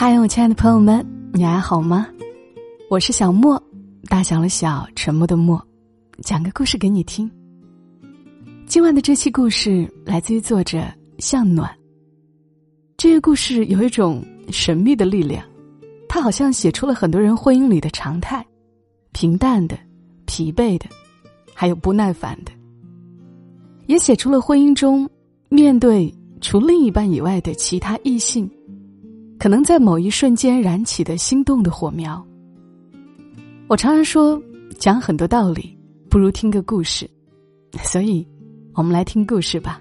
嗨，我亲爱的朋友们，你还好吗？我是小莫，大小的小，沉默的默，讲个故事给你听。今晚的这期故事来自于作者向暖。这个故事有一种神秘的力量，它好像写出了很多人婚姻里的常态：平淡的、疲惫的，还有不耐烦的。也写出了婚姻中面对除另一半以外的其他异性，可能在某一瞬间燃起的心动的火苗。我常常说，讲很多道理不如听个故事，所以，我们来听故事吧。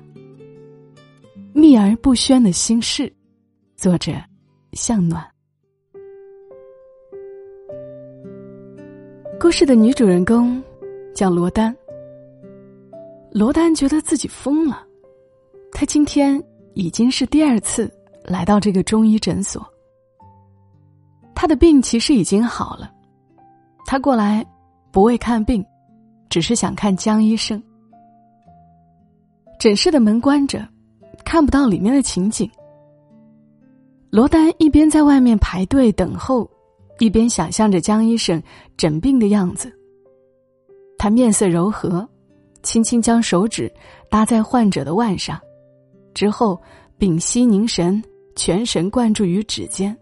秘而不宣的心事，作者向暖。故事的女主人公叫罗丹。罗丹觉得自己疯了，他今天已经是第二次来到这个中医诊所。他的病其实已经好了，他过来不为看病，只是想看江医生。诊室的门关着。看不到里面的情景。罗丹一边在外面排队等候，一边想象着江医生诊病的样子。他面色柔和，轻轻将手指搭在患者的腕上，之后屏息凝神，全神贯注于指尖。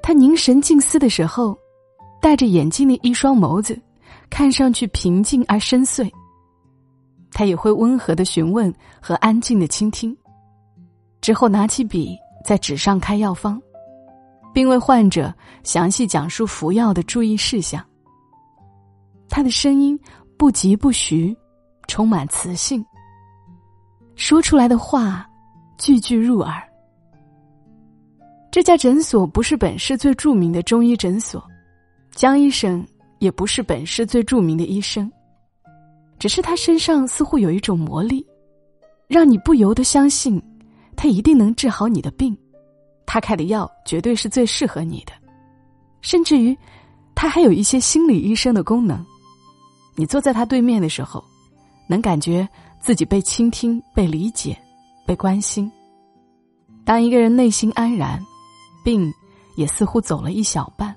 他凝神静思的时候，戴着眼镜的一双眸子，看上去平静而深邃。他也会温和的询问和安静的倾听，之后拿起笔在纸上开药方，并为患者详细讲述服药的注意事项。他的声音不疾不徐，充满磁性，说出来的话句句入耳。这家诊所不是本市最著名的中医诊所，江医生也不是本市最著名的医生。只是他身上似乎有一种魔力，让你不由得相信，他一定能治好你的病，他开的药绝对是最适合你的，甚至于，他还有一些心理医生的功能。你坐在他对面的时候，能感觉自己被倾听、被理解、被关心。当一个人内心安然，病也似乎走了一小半。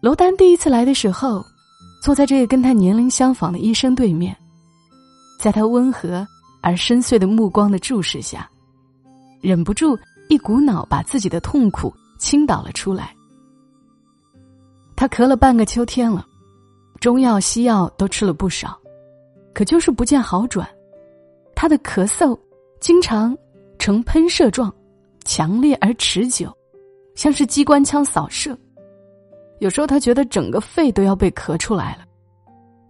罗丹第一次来的时候。坐在这个跟他年龄相仿的医生对面，在他温和而深邃的目光的注视下，忍不住一股脑把自己的痛苦倾倒了出来。他咳了半个秋天了，中药西药都吃了不少，可就是不见好转。他的咳嗽经常呈喷射状，强烈而持久，像是机关枪扫射。有时候他觉得整个肺都要被咳出来了，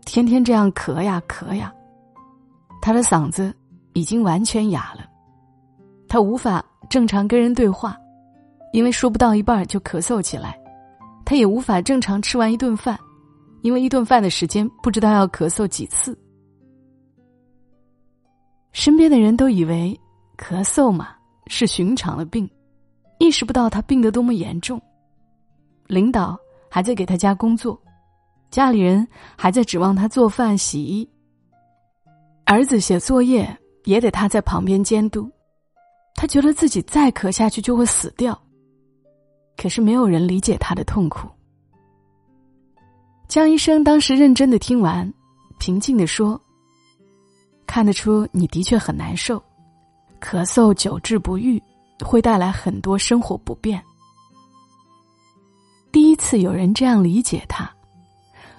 天天这样咳呀咳呀，他的嗓子已经完全哑了，他无法正常跟人对话，因为说不到一半就咳嗽起来，他也无法正常吃完一顿饭，因为一顿饭的时间不知道要咳嗽几次。身边的人都以为咳嗽嘛是寻常的病，意识不到他病得多么严重，领导。还在给他家工作，家里人还在指望他做饭洗衣。儿子写作业也得他在旁边监督，他觉得自己再咳下去就会死掉。可是没有人理解他的痛苦。江医生当时认真的听完，平静的说：“看得出你的确很难受，咳嗽久治不愈，会带来很多生活不便。”第一次有人这样理解他，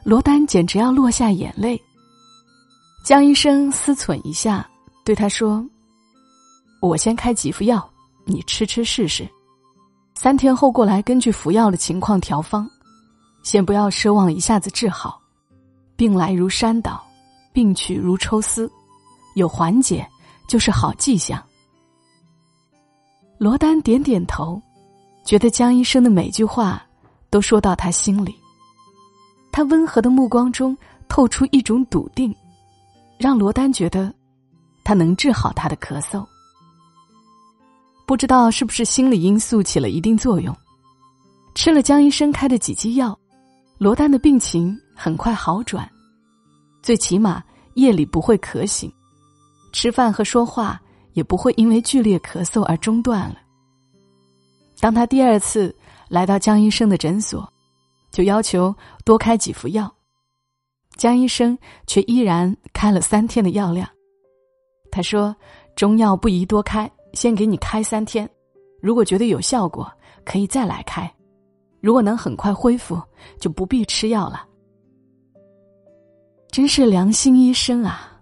罗丹简直要落下眼泪。江医生思忖一下，对他说：“我先开几副药，你吃吃试试，三天后过来根据服药的情况调方，先不要奢望一下子治好。病来如山倒，病去如抽丝，有缓解就是好迹象。”罗丹点点头，觉得江医生的每句话。都说到他心里，他温和的目光中透出一种笃定，让罗丹觉得他能治好他的咳嗽。不知道是不是心理因素起了一定作用，吃了江医生开的几剂药，罗丹的病情很快好转，最起码夜里不会咳醒，吃饭和说话也不会因为剧烈咳嗽而中断了。当他第二次来到江医生的诊所，就要求多开几副药，江医生却依然开了三天的药量。他说：“中药不宜多开，先给你开三天，如果觉得有效果，可以再来开；如果能很快恢复，就不必吃药了。”真是良心医生啊！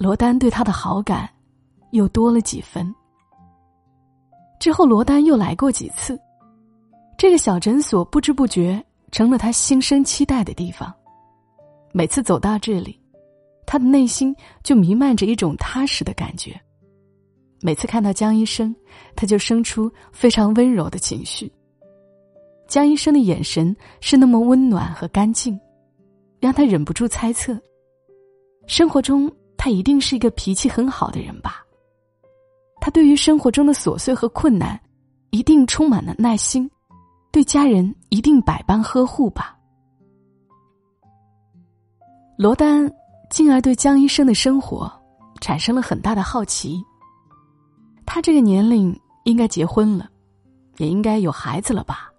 罗丹对他的好感又多了几分。之后，罗丹又来过几次，这个小诊所不知不觉成了他心生期待的地方。每次走到这里，他的内心就弥漫着一种踏实的感觉。每次看到江医生，他就生出非常温柔的情绪。江医生的眼神是那么温暖和干净，让他忍不住猜测：生活中他一定是一个脾气很好的人吧。他对于生活中的琐碎和困难，一定充满了耐心，对家人一定百般呵护吧。罗丹进而对江医生的生活产生了很大的好奇。他这个年龄应该结婚了，也应该有孩子了吧？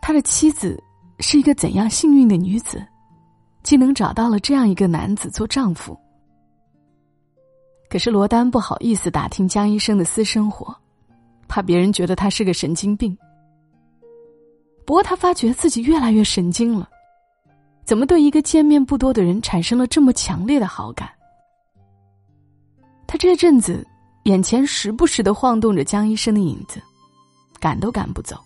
他的妻子是一个怎样幸运的女子，竟能找到了这样一个男子做丈夫？可是罗丹不好意思打听江医生的私生活，怕别人觉得他是个神经病。不过他发觉自己越来越神经了，怎么对一个见面不多的人产生了这么强烈的好感？他这阵子眼前时不时的晃动着江医生的影子，赶都赶不走。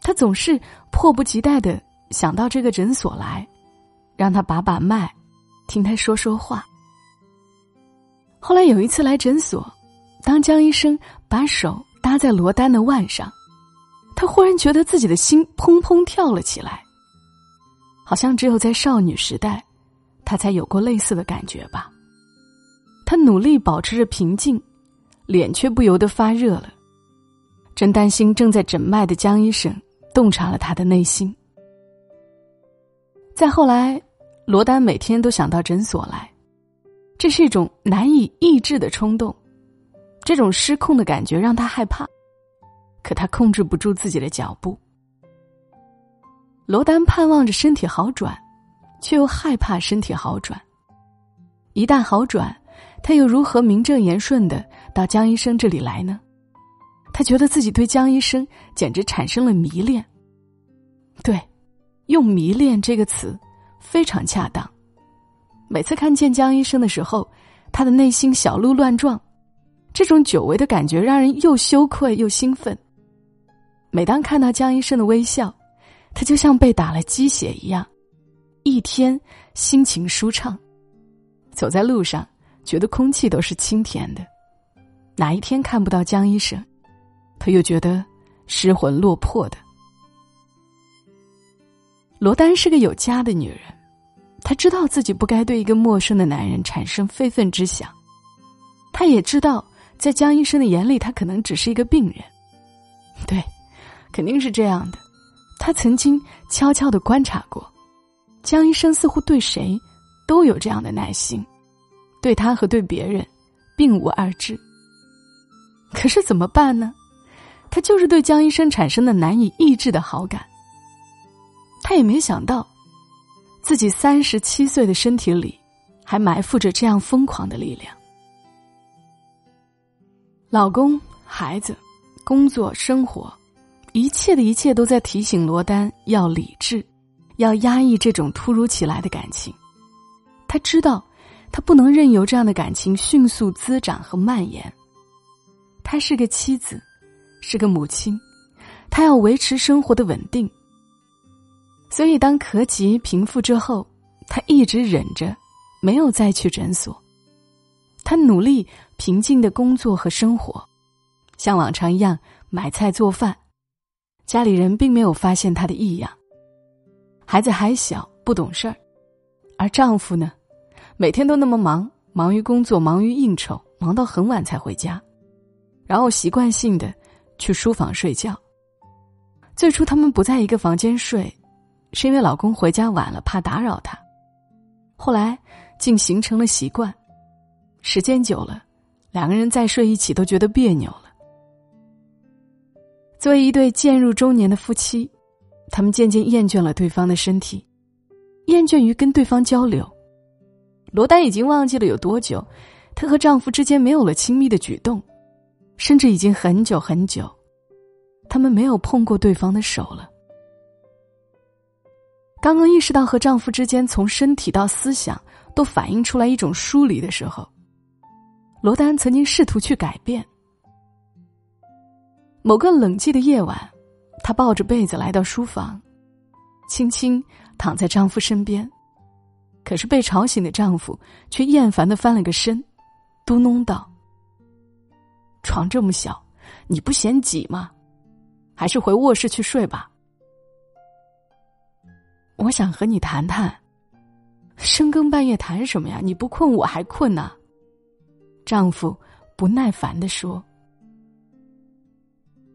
他总是迫不及待的想到这个诊所来，让他把把脉，听他说说话。后来有一次来诊所，当江医生把手搭在罗丹的腕上，他忽然觉得自己的心砰砰跳了起来，好像只有在少女时代，他才有过类似的感觉吧。他努力保持着平静，脸却不由得发热了，真担心正在诊脉的江医生洞察了他的内心。再后来，罗丹每天都想到诊所来。这是一种难以抑制的冲动，这种失控的感觉让他害怕，可他控制不住自己的脚步。罗丹盼望着身体好转，却又害怕身体好转。一旦好转，他又如何名正言顺的到江医生这里来呢？他觉得自己对江医生简直产生了迷恋。对，用“迷恋”这个词非常恰当。每次看见江医生的时候，他的内心小鹿乱撞，这种久违的感觉让人又羞愧又兴奋。每当看到江医生的微笑，他就像被打了鸡血一样，一天心情舒畅，走在路上觉得空气都是清甜的。哪一天看不到江医生，他又觉得失魂落魄的。罗丹是个有家的女人。她知道自己不该对一个陌生的男人产生非分之想，她也知道，在江医生的眼里，他可能只是一个病人。对，肯定是这样的。他曾经悄悄的观察过，江医生似乎对谁都有这样的耐心，对他和对别人并无二致。可是怎么办呢？他就是对江医生产生了难以抑制的好感。他也没想到。自己三十七岁的身体里，还埋伏着这样疯狂的力量。老公、孩子、工作、生活，一切的一切都在提醒罗丹要理智，要压抑这种突如其来的感情。他知道，他不能任由这样的感情迅速滋长和蔓延。他是个妻子，是个母亲，他要维持生活的稳定。所以，当咳疾平复之后，他一直忍着，没有再去诊所。他努力平静的工作和生活，像往常一样买菜做饭。家里人并没有发现他的异样。孩子还小，不懂事儿，而丈夫呢，每天都那么忙，忙于工作，忙于应酬，忙到很晚才回家，然后习惯性的去书房睡觉。最初，他们不在一个房间睡。是因为老公回家晚了，怕打扰他。后来竟形成了习惯，时间久了，两个人再睡一起都觉得别扭了。作为一对渐入中年的夫妻，他们渐渐厌倦了对方的身体，厌倦于跟对方交流。罗丹已经忘记了有多久，她和丈夫之间没有了亲密的举动，甚至已经很久很久，他们没有碰过对方的手了。刚刚意识到和丈夫之间从身体到思想都反映出来一种疏离的时候，罗丹曾经试图去改变。某个冷寂的夜晚，她抱着被子来到书房，轻轻躺在丈夫身边。可是被吵醒的丈夫却厌烦的翻了个身，嘟哝道：“床这么小，你不嫌挤吗？还是回卧室去睡吧。”我想和你谈谈。深更半夜谈什么呀？你不困，我还困呢。丈夫不耐烦的说：“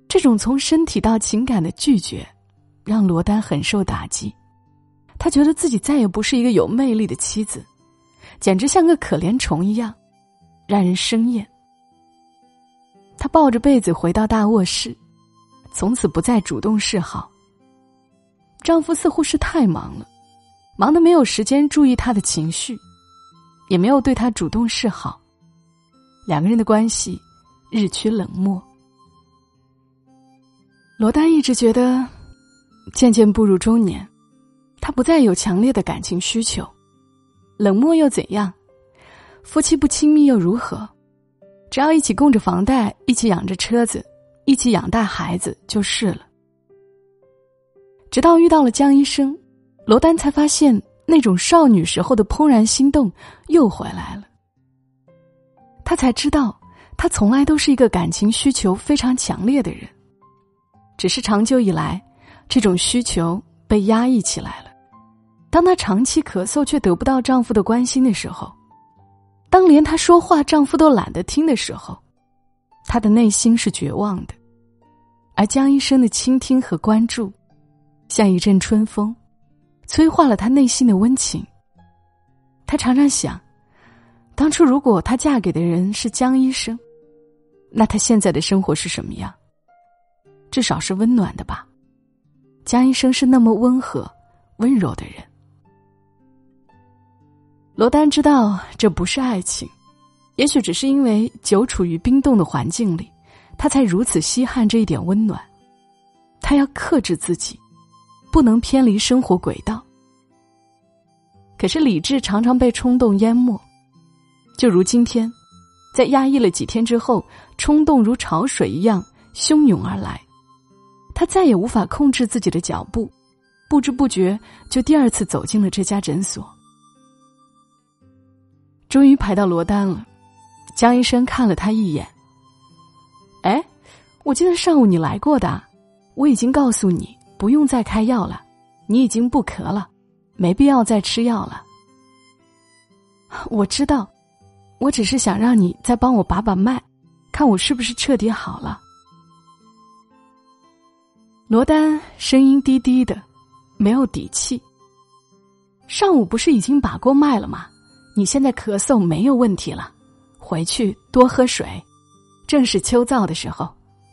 这种从身体到情感的拒绝，让罗丹很受打击。”他觉得自己再也不是一个有魅力的妻子，简直像个可怜虫一样，让人生厌。他抱着被子回到大卧室，从此不再主动示好。丈夫似乎是太忙了，忙得没有时间注意她的情绪，也没有对她主动示好，两个人的关系日趋冷漠。罗丹一直觉得，渐渐步入中年。他不再有强烈的感情需求，冷漠又怎样？夫妻不亲密又如何？只要一起供着房贷，一起养着车子，一起养大孩子就是了。直到遇到了江医生，罗丹才发现那种少女时候的怦然心动又回来了。他才知道，他从来都是一个感情需求非常强烈的人，只是长久以来，这种需求被压抑起来了。当她长期咳嗽却得不到丈夫的关心的时候，当连她说话丈夫都懒得听的时候，她的内心是绝望的。而江医生的倾听和关注，像一阵春风，催化了她内心的温情。她常常想，当初如果她嫁给的人是江医生，那她现在的生活是什么样？至少是温暖的吧。江医生是那么温和、温柔的人。罗丹知道这不是爱情，也许只是因为久处于冰冻的环境里，他才如此稀罕这一点温暖。他要克制自己，不能偏离生活轨道。可是理智常常被冲动淹没，就如今天，在压抑了几天之后，冲动如潮水一样汹涌而来，他再也无法控制自己的脚步，不知不觉就第二次走进了这家诊所。终于排到罗丹了，江医生看了他一眼。哎，我记得上午你来过的，我已经告诉你不用再开药了，你已经不咳了，没必要再吃药了。我知道，我只是想让你再帮我把把脉，看我是不是彻底好了。罗丹声音低低的，没有底气。上午不是已经把过脉了吗？你现在咳嗽没有问题了，回去多喝水。正是秋燥的时候，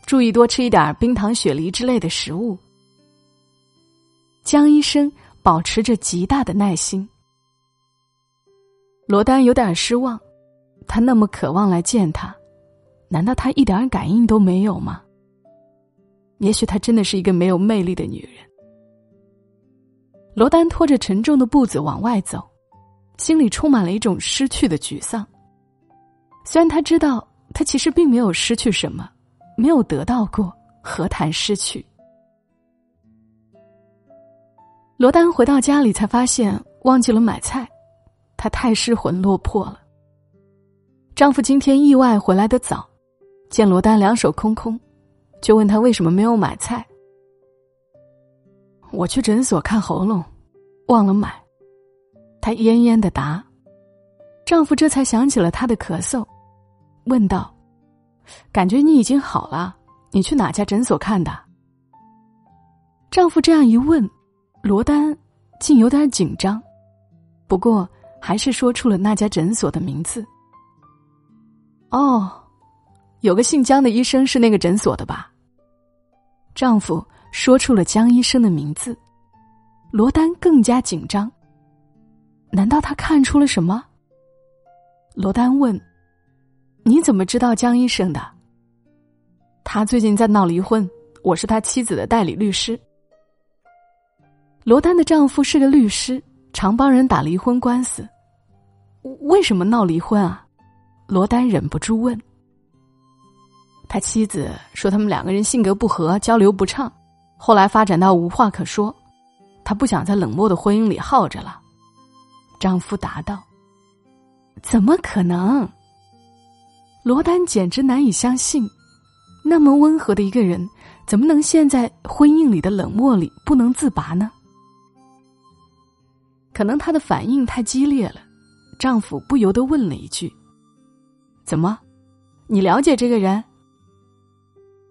注意多吃一点冰糖雪梨之类的食物。江医生保持着极大的耐心。罗丹有点失望，他那么渴望来见他，难道他一点感应都没有吗？也许她真的是一个没有魅力的女人。罗丹拖着沉重的步子往外走。心里充满了一种失去的沮丧。虽然他知道，他其实并没有失去什么，没有得到过，何谈失去？罗丹回到家里，才发现忘记了买菜，她太失魂落魄了。丈夫今天意外回来的早，见罗丹两手空空，就问他为什么没有买菜。我去诊所看喉咙，忘了买。她恹恹的答，丈夫这才想起了她的咳嗽，问道：“感觉你已经好了，你去哪家诊所看的？”丈夫这样一问，罗丹竟有点紧张，不过还是说出了那家诊所的名字。哦，有个姓江的医生是那个诊所的吧？丈夫说出了江医生的名字，罗丹更加紧张。难道他看出了什么？罗丹问：“你怎么知道江医生的？”他最近在闹离婚，我是他妻子的代理律师。罗丹的丈夫是个律师，常帮人打离婚官司。为什么闹离婚啊？罗丹忍不住问。他妻子说他们两个人性格不合，交流不畅，后来发展到无话可说，他不想在冷漠的婚姻里耗着了。丈夫答道：“怎么可能？”罗丹简直难以相信，那么温和的一个人，怎么能陷在婚姻里的冷漠里不能自拔呢？可能她的反应太激烈了，丈夫不由得问了一句：“怎么？你了解这个人？”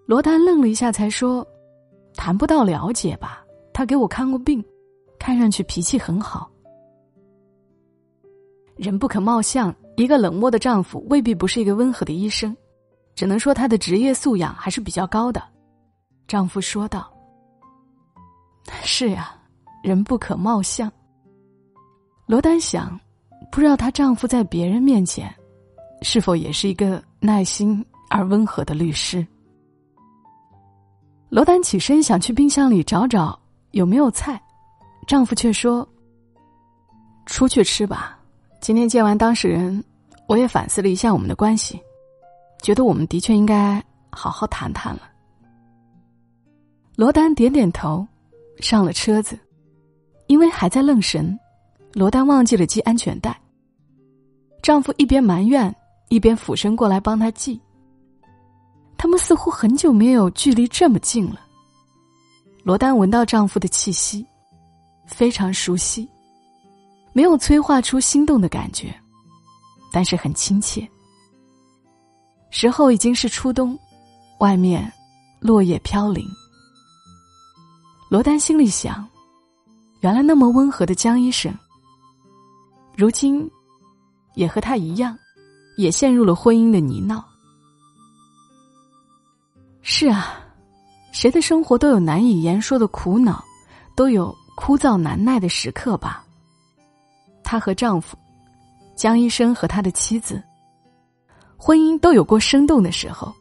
罗丹愣了一下，才说：“谈不到了解吧，他给我看过病，看上去脾气很好。”人不可貌相，一个冷漠的丈夫未必不是一个温和的医生，只能说他的职业素养还是比较高的。丈夫说道：“是呀，人不可貌相。”罗丹想，不知道她丈夫在别人面前，是否也是一个耐心而温和的律师。罗丹起身想去冰箱里找找有没有菜，丈夫却说：“出去吃吧。”今天见完当事人，我也反思了一下我们的关系，觉得我们的确应该好好谈谈了。罗丹点点头，上了车子，因为还在愣神，罗丹忘记了系安全带。丈夫一边埋怨，一边俯身过来帮她系。他们似乎很久没有距离这么近了。罗丹闻到丈夫的气息，非常熟悉。没有催化出心动的感觉，但是很亲切。时候已经是初冬，外面落叶飘零。罗丹心里想：原来那么温和的江医生，如今也和他一样，也陷入了婚姻的泥淖。是啊，谁的生活都有难以言说的苦恼，都有枯燥难耐的时刻吧。她和丈夫江医生和他的妻子，婚姻都有过生动的时候，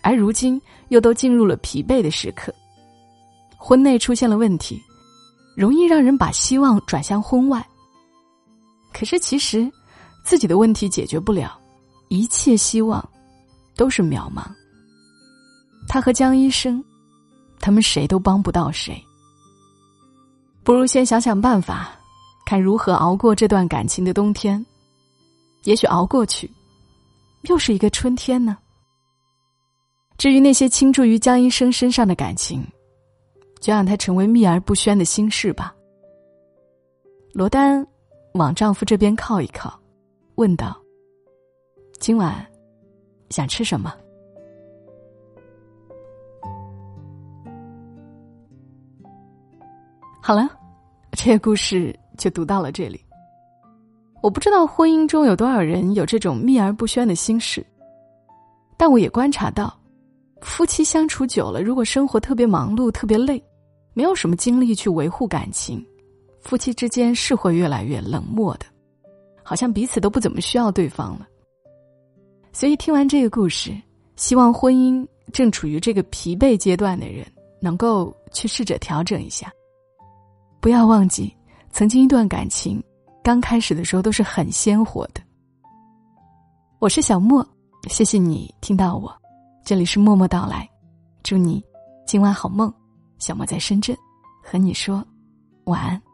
而如今又都进入了疲惫的时刻。婚内出现了问题，容易让人把希望转向婚外。可是其实自己的问题解决不了，一切希望都是渺茫。他和江医生，他们谁都帮不到谁，不如先想想办法。看如何熬过这段感情的冬天，也许熬过去，又是一个春天呢。至于那些倾注于江医生身上的感情，就让它成为秘而不宣的心事吧。罗丹往丈夫这边靠一靠，问道：“今晚想吃什么？”好了，这个故事。就读到了这里。我不知道婚姻中有多少人有这种秘而不宣的心事，但我也观察到，夫妻相处久了，如果生活特别忙碌、特别累，没有什么精力去维护感情，夫妻之间是会越来越冷漠的，好像彼此都不怎么需要对方了。所以听完这个故事，希望婚姻正处于这个疲惫阶段的人，能够去试着调整一下，不要忘记。曾经一段感情，刚开始的时候都是很鲜活的。我是小莫，谢谢你听到我，这里是默默到来，祝你今晚好梦。小莫在深圳，和你说晚安。